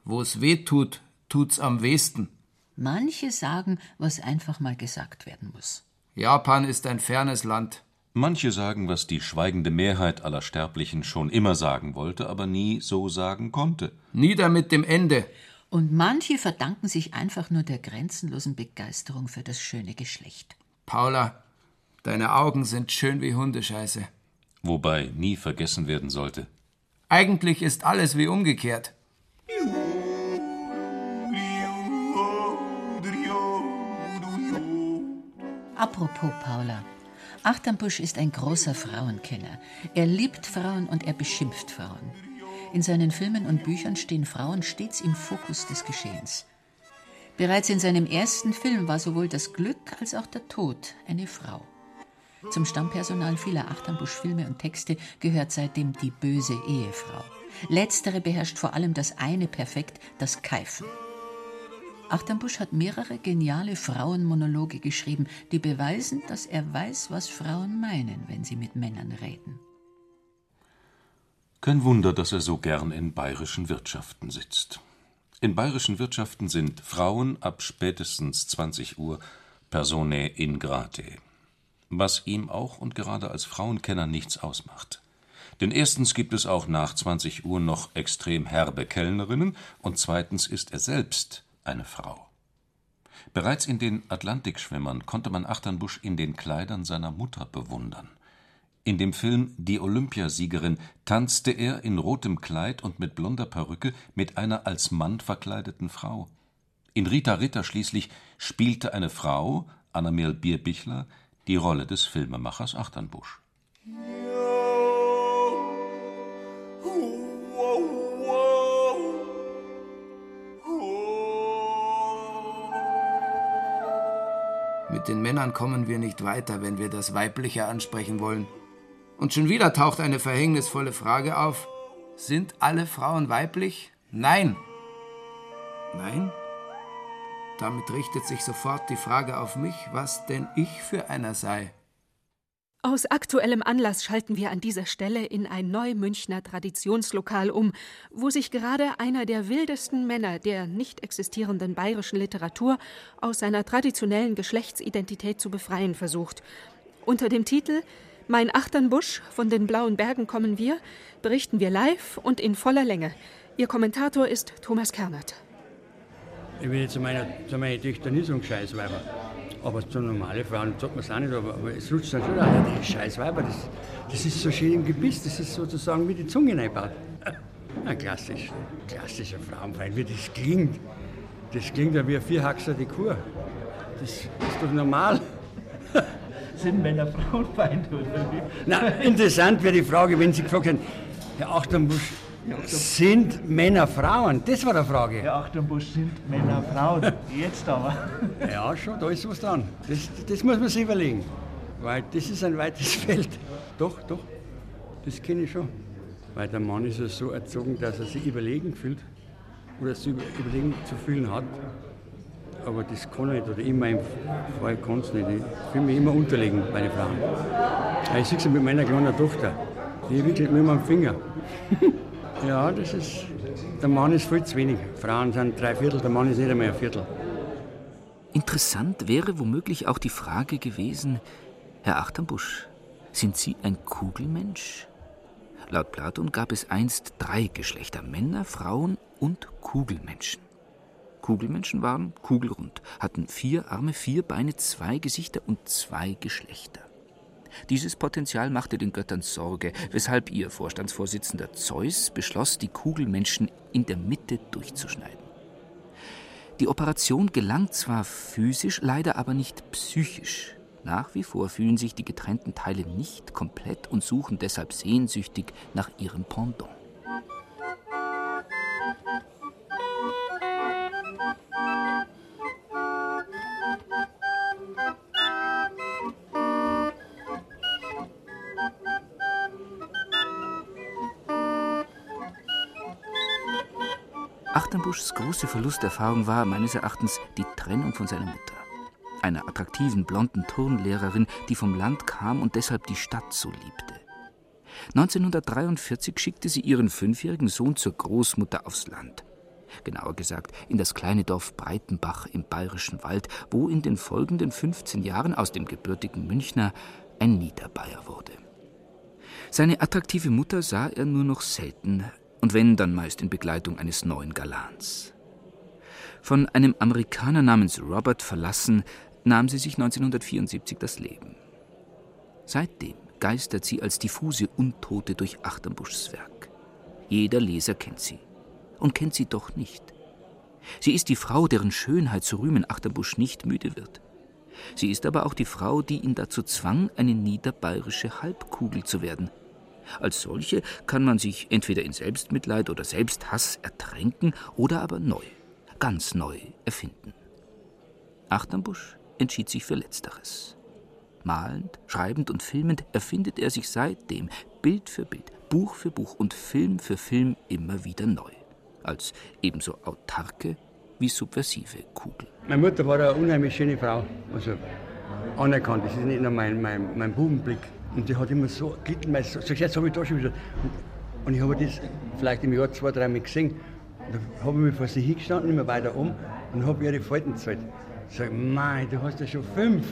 Wo es weh tut, tut's am wehesten. Manche sagen, was einfach mal gesagt werden muss. Japan ist ein fernes Land. Manche sagen, was die schweigende Mehrheit aller Sterblichen schon immer sagen wollte, aber nie so sagen konnte. Nieder mit dem Ende. Und manche verdanken sich einfach nur der grenzenlosen Begeisterung für das schöne Geschlecht. Paula, deine Augen sind schön wie Hundescheiße wobei nie vergessen werden sollte. Eigentlich ist alles wie umgekehrt. Apropos Paula. Achternbusch ist ein großer Frauenkenner. Er liebt Frauen und er beschimpft Frauen. In seinen Filmen und Büchern stehen Frauen stets im Fokus des Geschehens. Bereits in seinem ersten Film war sowohl das Glück als auch der Tod eine Frau. Zum Stammpersonal vieler Achternbusch-Filme und Texte gehört seitdem die böse Ehefrau. Letztere beherrscht vor allem das eine perfekt, das Keifen. Achternbusch hat mehrere geniale Frauenmonologe geschrieben, die beweisen, dass er weiß, was Frauen meinen, wenn sie mit Männern reden. Kein Wunder, dass er so gern in bayerischen Wirtschaften sitzt. In bayerischen Wirtschaften sind Frauen ab spätestens 20 Uhr Personae ingrate was ihm auch und gerade als Frauenkenner nichts ausmacht. Denn erstens gibt es auch nach 20 Uhr noch extrem herbe Kellnerinnen und zweitens ist er selbst eine Frau. Bereits in den Atlantikschwimmern konnte man Achternbusch in den Kleidern seiner Mutter bewundern. In dem Film Die Olympiasiegerin tanzte er in rotem Kleid und mit blonder Perücke mit einer als Mann verkleideten Frau. In Rita Ritter schließlich spielte eine Frau, Annamel Bierbichler, die Rolle des Filmemachers Achternbusch. Mit den Männern kommen wir nicht weiter, wenn wir das Weibliche ansprechen wollen. Und schon wieder taucht eine verhängnisvolle Frage auf. Sind alle Frauen weiblich? Nein. Nein? Damit richtet sich sofort die Frage auf mich, was denn ich für einer sei. Aus aktuellem Anlass schalten wir an dieser Stelle in ein Neumünchner Traditionslokal um, wo sich gerade einer der wildesten Männer der nicht existierenden bayerischen Literatur aus seiner traditionellen Geschlechtsidentität zu befreien versucht. Unter dem Titel Mein Achternbusch, von den blauen Bergen kommen wir, berichten wir live und in voller Länge. Ihr Kommentator ist Thomas Kernert. Ich will zu meiner, zu meinen Töchtern nicht sagen Scheißweiber. Aber zu normalen Frauen sagt man es auch nicht, aber, aber es rutscht dann schon auch. Ja, die Scheißweiber, das, das ist so schön im Gebiss, das ist sozusagen wie die Zunge reinbaut. Ein klassisch, klassischer Frauenfeind, wie das klingt. Das klingt ja wie ein Vierhaxer die Kur. Das ist doch normal. Sind Männer Frauenfeind oder wie? Na, interessant wäre die Frage, wenn Sie gefragt hätten, Herr Sind Männer Frauen? Das war die Frage. Herr Achterbusch, sind Männer Frauen? Jetzt aber. Ja, schon, da ist was dran. Das, das muss man sich überlegen. Weil das ist ein weites Feld. Doch, doch, das kenne ich schon. Weil der Mann ist ja so erzogen, dass er sich überlegen fühlt oder sich überlegen zu fühlen hat. Aber das kann er nicht, oder in meinem Fall kann es nicht. Ich fühle mich immer unterlegen bei den Frauen. Ich sehe es mit meiner kleinen Tochter. Die wickelt mir immer am Finger. ja, das ist. Der Mann ist viel zu wenig. Frauen sind drei Viertel, der Mann ist nicht einmal ein Viertel. Interessant wäre womöglich auch die Frage gewesen, Herr Achternbusch, sind Sie ein Kugelmensch? Laut Platon gab es einst drei Geschlechter, Männer, Frauen und Kugelmenschen. Kugelmenschen waren kugelrund, hatten vier Arme, vier Beine, zwei Gesichter und zwei Geschlechter. Dieses Potenzial machte den Göttern Sorge, weshalb ihr Vorstandsvorsitzender Zeus beschloss, die Kugelmenschen in der Mitte durchzuschneiden. Die Operation gelang zwar physisch, leider aber nicht psychisch. Nach wie vor fühlen sich die getrennten Teile nicht komplett und suchen deshalb sehnsüchtig nach ihrem Pendant. Achternbuschs große Verlusterfahrung war meines Erachtens die Trennung von seiner Mutter, einer attraktiven blonden Turnlehrerin, die vom Land kam und deshalb die Stadt so liebte. 1943 schickte sie ihren fünfjährigen Sohn zur Großmutter aufs Land. Genauer gesagt in das kleine Dorf Breitenbach im bayerischen Wald, wo in den folgenden 15 Jahren aus dem gebürtigen Münchner ein Niederbayer wurde. Seine attraktive Mutter sah er nur noch selten, und wenn, dann meist in Begleitung eines neuen Galans. Von einem Amerikaner namens Robert verlassen, nahm sie sich 1974 das Leben. Seitdem geistert sie als diffuse Untote durch Achternbuschs Werk. Jeder Leser kennt sie und kennt sie doch nicht. Sie ist die Frau, deren Schönheit zu rühmen Achterbusch nicht müde wird. Sie ist aber auch die Frau, die ihn dazu zwang, eine niederbayerische Halbkugel zu werden – als solche kann man sich entweder in Selbstmitleid oder Selbsthass ertränken oder aber neu, ganz neu erfinden. Achternbusch entschied sich für Letzteres. Malend, schreibend und filmend erfindet er sich seitdem Bild für Bild, Buch für Buch und Film für Film immer wieder neu. Als ebenso autarke wie subversive Kugel. Meine Mutter war eine unheimlich schöne Frau. Also anerkannt, das ist nicht nur mein, mein, mein Bubenblick. Und die hat immer so gelitten, so, jetzt habe ich da schon wieder. Und, und ich habe das vielleicht im Jahr zwei, drei Mal gesehen. Und da habe ich mich vor sie hingestanden, immer weiter um und habe ihre Falten gezahlt. Ich sage, Mann, du hast ja schon fünf,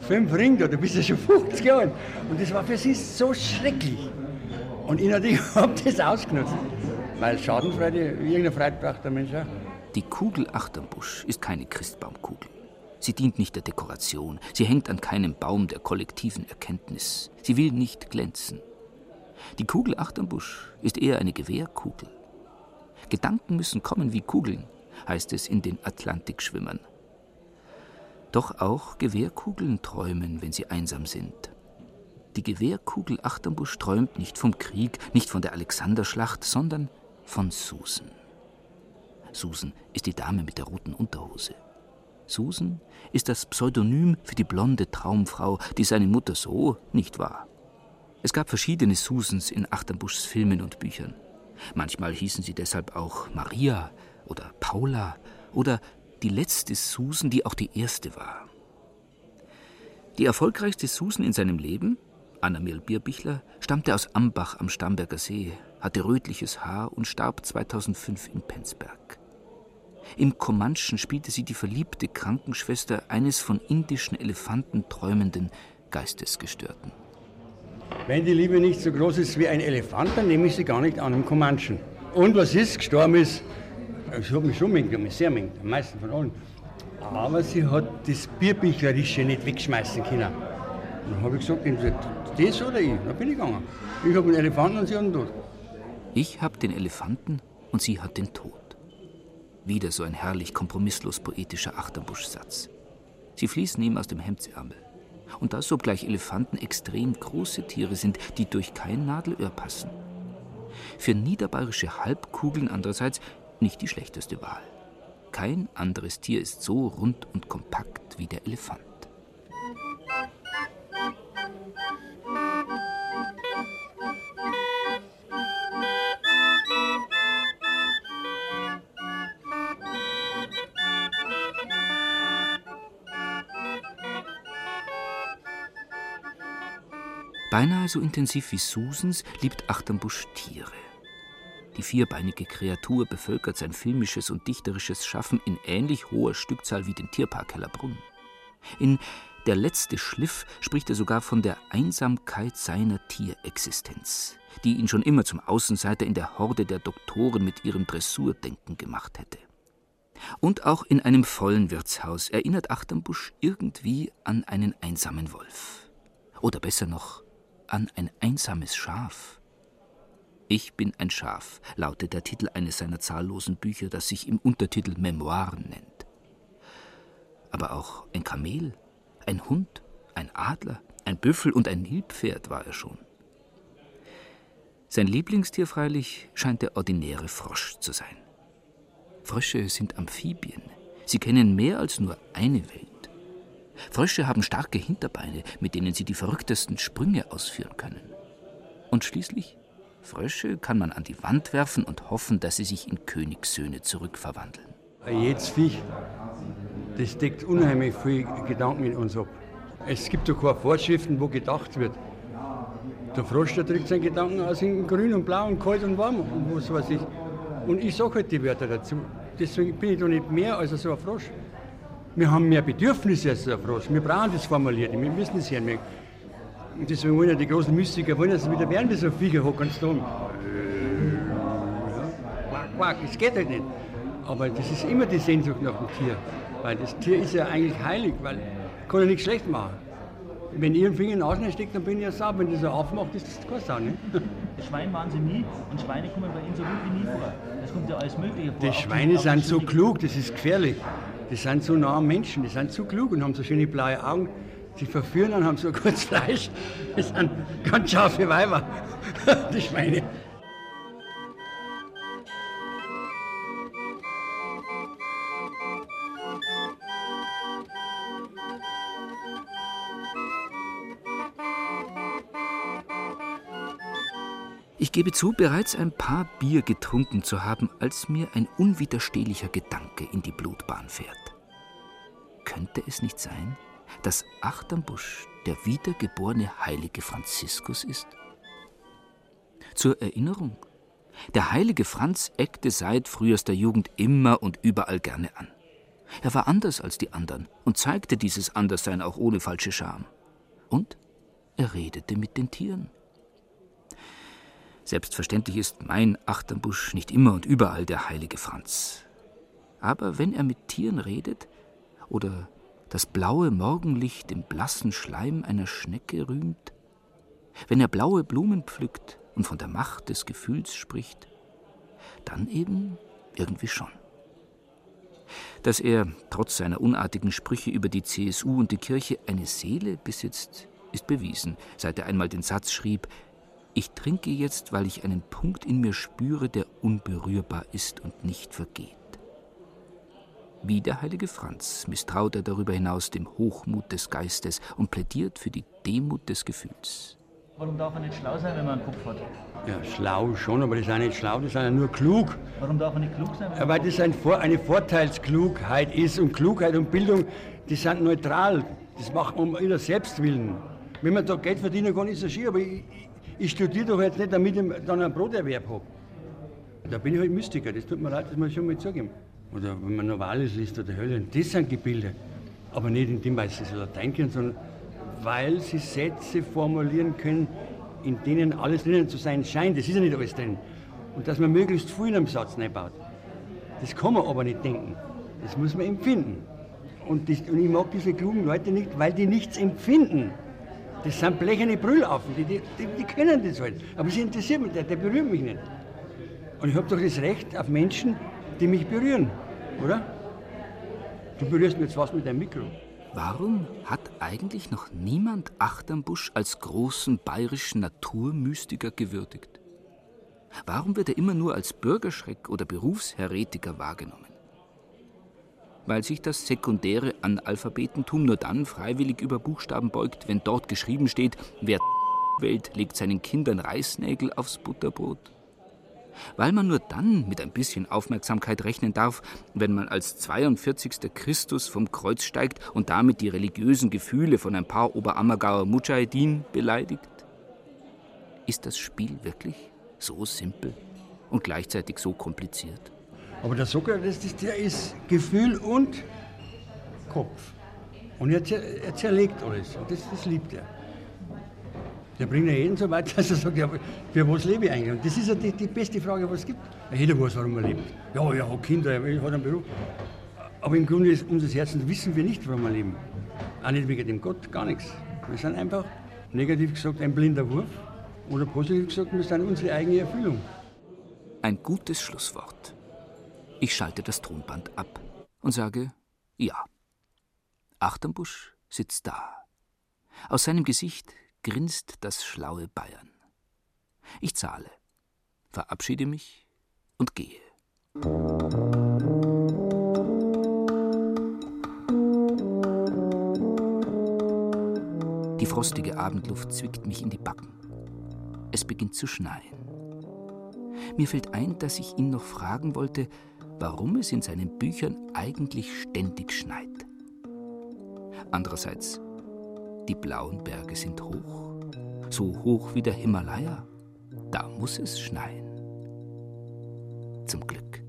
fünf Ringe, du bist ja schon 50 Jahre alt. Und das war für sie so schrecklich. Und ich natürlich habe das ausgenutzt. Weil Schadenfreude, irgendeine Freude braucht der Mensch auch. Die Kugel Achternbusch ist keine Christbaumkugel. Sie dient nicht der Dekoration, sie hängt an keinem Baum der kollektiven Erkenntnis, sie will nicht glänzen. Die Kugel Achternbusch ist eher eine Gewehrkugel. Gedanken müssen kommen wie Kugeln, heißt es in den Atlantikschwimmern. Doch auch Gewehrkugeln träumen, wenn sie einsam sind. Die Gewehrkugel Achternbusch träumt nicht vom Krieg, nicht von der Alexanderschlacht, sondern von Susan. Susan ist die Dame mit der roten Unterhose. Susan ist das Pseudonym für die blonde Traumfrau, die seine Mutter so nicht war. Es gab verschiedene Susans in Achternbuschs Filmen und Büchern. Manchmal hießen sie deshalb auch Maria oder Paula oder die letzte Susan, die auch die erste war. Die erfolgreichste Susan in seinem Leben, Anna-Mel Bierbichler, stammte aus Ambach am Starnberger See, hatte rötliches Haar und starb 2005 in Penzberg. Im Comanchen spielte sie die verliebte Krankenschwester eines von indischen Elefanten träumenden Geistesgestörten. Wenn die Liebe nicht so groß ist wie ein Elefant, dann nehme ich sie gar nicht an im Comanchen. Und was ist? Gestorben ist Es hat mich schon mich sehr mengt, am meisten von allen. Aber sie hat das Bierbücherische nicht wegschmeißen können. dann habe ich gesagt, entweder das oder ich. Dann bin ich gegangen. Ich habe einen Elefanten und sie hat den Tod. Ich habe den Elefanten und sie hat den Tod. Wieder so ein herrlich kompromisslos poetischer Achterbusch-Satz. Sie fließen ihm aus dem Hemdsärmel. Und das, obgleich Elefanten extrem große Tiere sind, die durch kein Nadelöhr passen. Für niederbayerische Halbkugeln andererseits nicht die schlechteste Wahl. Kein anderes Tier ist so rund und kompakt wie der Elefant. Beinahe so intensiv wie Susans liebt Achternbusch Tiere. Die vierbeinige Kreatur bevölkert sein filmisches und dichterisches Schaffen in ähnlich hoher Stückzahl wie den Tierpark Hellerbrunn. In Der letzte Schliff spricht er sogar von der Einsamkeit seiner Tierexistenz, die ihn schon immer zum Außenseiter in der Horde der Doktoren mit ihrem Dressurdenken gemacht hätte. Und auch in einem vollen Wirtshaus erinnert Achternbusch irgendwie an einen einsamen Wolf. Oder besser noch, an ein einsames Schaf. Ich bin ein Schaf, lautet der Titel eines seiner zahllosen Bücher, das sich im Untertitel Memoiren nennt. Aber auch ein Kamel, ein Hund, ein Adler, ein Büffel und ein Nilpferd war er schon. Sein Lieblingstier freilich scheint der ordinäre Frosch zu sein. Frösche sind Amphibien. Sie kennen mehr als nur eine Welt. Frösche haben starke Hinterbeine, mit denen sie die verrücktesten Sprünge ausführen können. Und schließlich, Frösche kann man an die Wand werfen und hoffen, dass sie sich in Königssöhne zurückverwandeln. Jedes Viech, das deckt unheimlich viel Gedanken in uns ab. Es gibt doch keine Vorschriften, wo gedacht wird. Der Frosch, der drückt seinen Gedanken aus in grün und blau und kalt und warm und was weiß ich. Und ich sage halt die Wörter dazu. Deswegen bin ich doch nicht mehr als so ein Frosch. Wir haben mehr Bedürfnisse als ein Frosch. Wir brauchen das formuliert, wir müssen das hören. Und deswegen wollen ja die großen Mystiker wollen, sie wieder werden wie so Viecher hocken und tun. Quack, quack, das geht halt nicht. Aber das ist immer die Sehnsucht nach dem Tier. Weil das Tier ist ja eigentlich heilig, weil kann ja nichts schlecht machen. Wenn ihr einen Finger in den Arsch steckt, dann bin ich ja sauer. Wenn das so aufmacht, ist das keine Sau. Ne? Schwein waren sie nie und Schweine kommen bei ihnen so gut wie nie vor. Das kommt ja alles Mögliche vor. Die Schweine sind so klug, das ist gefährlich. Die sind so nah am Menschen, die sind so klug und haben so schöne blaue Augen. Sie verführen und haben so kurz Fleisch. Das sind ganz scharfe Weiber, die Schweine. Ich gebe zu, bereits ein paar Bier getrunken zu haben, als mir ein unwiderstehlicher Gedanke in die Blutbahn fährt. Könnte es nicht sein, dass Achternbusch der wiedergeborene heilige Franziskus ist? Zur Erinnerung, der heilige Franz eckte seit frühester Jugend immer und überall gerne an. Er war anders als die anderen und zeigte dieses Anderssein auch ohne falsche Scham. Und er redete mit den Tieren. Selbstverständlich ist mein Achternbusch nicht immer und überall der heilige Franz. Aber wenn er mit Tieren redet oder das blaue Morgenlicht im blassen Schleim einer Schnecke rühmt, wenn er blaue Blumen pflückt und von der Macht des Gefühls spricht, dann eben irgendwie schon. Dass er, trotz seiner unartigen Sprüche über die CSU und die Kirche, eine Seele besitzt, ist bewiesen, seit er einmal den Satz schrieb, ich trinke jetzt, weil ich einen Punkt in mir spüre, der unberührbar ist und nicht vergeht. Wie der heilige Franz misstraut er darüber hinaus dem Hochmut des Geistes und plädiert für die Demut des Gefühls. Warum darf er nicht schlau sein, wenn man einen Kopf hat? Ja, schlau schon, aber die sind nicht schlau, die sind ja nur klug. Warum darf er nicht klug sein? Ja, weil das ein Vor eine Vorteilsklugheit ist und Klugheit und Bildung, die sind neutral. Das macht man um ihrer Selbstwillen. Wenn man da Geld verdienen kann, ist das schön, aber ich, ich studiere doch jetzt nicht, damit ich dann einen Broterwerb habe. Da bin ich halt Mystiker, das tut mir leid, das muss ich schon mal zugeben. Oder wenn man Novalis liest oder Hölle, das sind Gebilde. Aber nicht in dem, weil sie so Latein können, sondern weil sie Sätze formulieren können, in denen alles drinnen zu sein scheint. Das ist ja nicht alles drin. Und dass man möglichst viel in einem Satz einbaut. Das kann man aber nicht denken. Das muss man empfinden. Und, das, und ich mag diese klugen Leute nicht, weil die nichts empfinden. Das sind blecherne Brüllaffen, die, die, die, können das halt. Aber sie interessiert mich, der, der berührt mich nicht. Und ich habe doch das Recht auf Menschen, die mich berühren, oder? Du berührst mir jetzt was mit deinem Mikro. Warum hat eigentlich noch niemand Achternbusch als großen bayerischen Naturmystiker gewürdigt? Warum wird er immer nur als Bürgerschreck oder Berufsheretiker wahrgenommen? Weil sich das sekundäre Analphabetentum nur dann freiwillig über Buchstaben beugt, wenn dort geschrieben steht, wer wählt, legt seinen Kindern Reißnägel aufs Butterbrot? weil man nur dann mit ein bisschen Aufmerksamkeit rechnen darf, wenn man als 42. Christus vom Kreuz steigt und damit die religiösen Gefühle von ein paar Oberammergauer Mujahedin beleidigt? Ist das Spiel wirklich so simpel und gleichzeitig so kompliziert? Aber der Sokrates, der ist Gefühl und Kopf. Und er, er zerlegt alles. Und das, das liebt er. Der bringt ja jeden so weit, dass er sagt, ja, für was lebe ich eigentlich? Und das ist ja die, die beste Frage, was es gibt. Jeder weiß, warum er lebt. Ja, er hat Kinder, er hat einen Beruf. Aber im Grunde ist unseres Herzens wissen wir nicht, warum wir leben. Auch nicht wegen dem Gott, gar nichts. Wir sind einfach, negativ gesagt, ein blinder Wurf. Oder positiv gesagt, wir sind unsere eigene Erfüllung. Ein gutes Schlusswort. Ich schalte das Tonband ab und sage ja. Achternbusch sitzt da. Aus seinem Gesicht grinst das schlaue Bayern. Ich zahle, verabschiede mich und gehe. Die frostige Abendluft zwickt mich in die Backen. Es beginnt zu schneien. Mir fällt ein, dass ich ihn noch fragen wollte, warum es in seinen Büchern eigentlich ständig schneit. Andererseits die blauen Berge sind hoch, so hoch wie der Himalaya. Da muss es schneien. Zum Glück.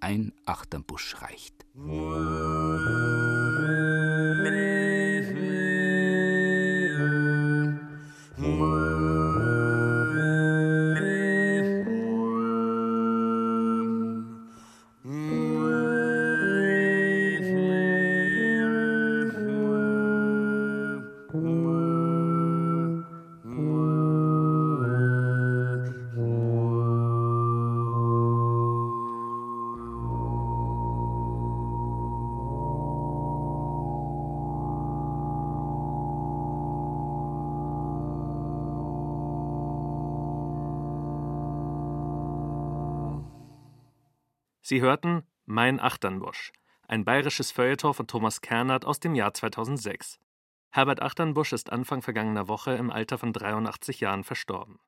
Ein Achternbusch reicht. Sie hörten Mein Achternbusch, ein bayerisches Feuilleton von Thomas Kernert aus dem Jahr 2006. Herbert Achternbusch ist Anfang vergangener Woche im Alter von 83 Jahren verstorben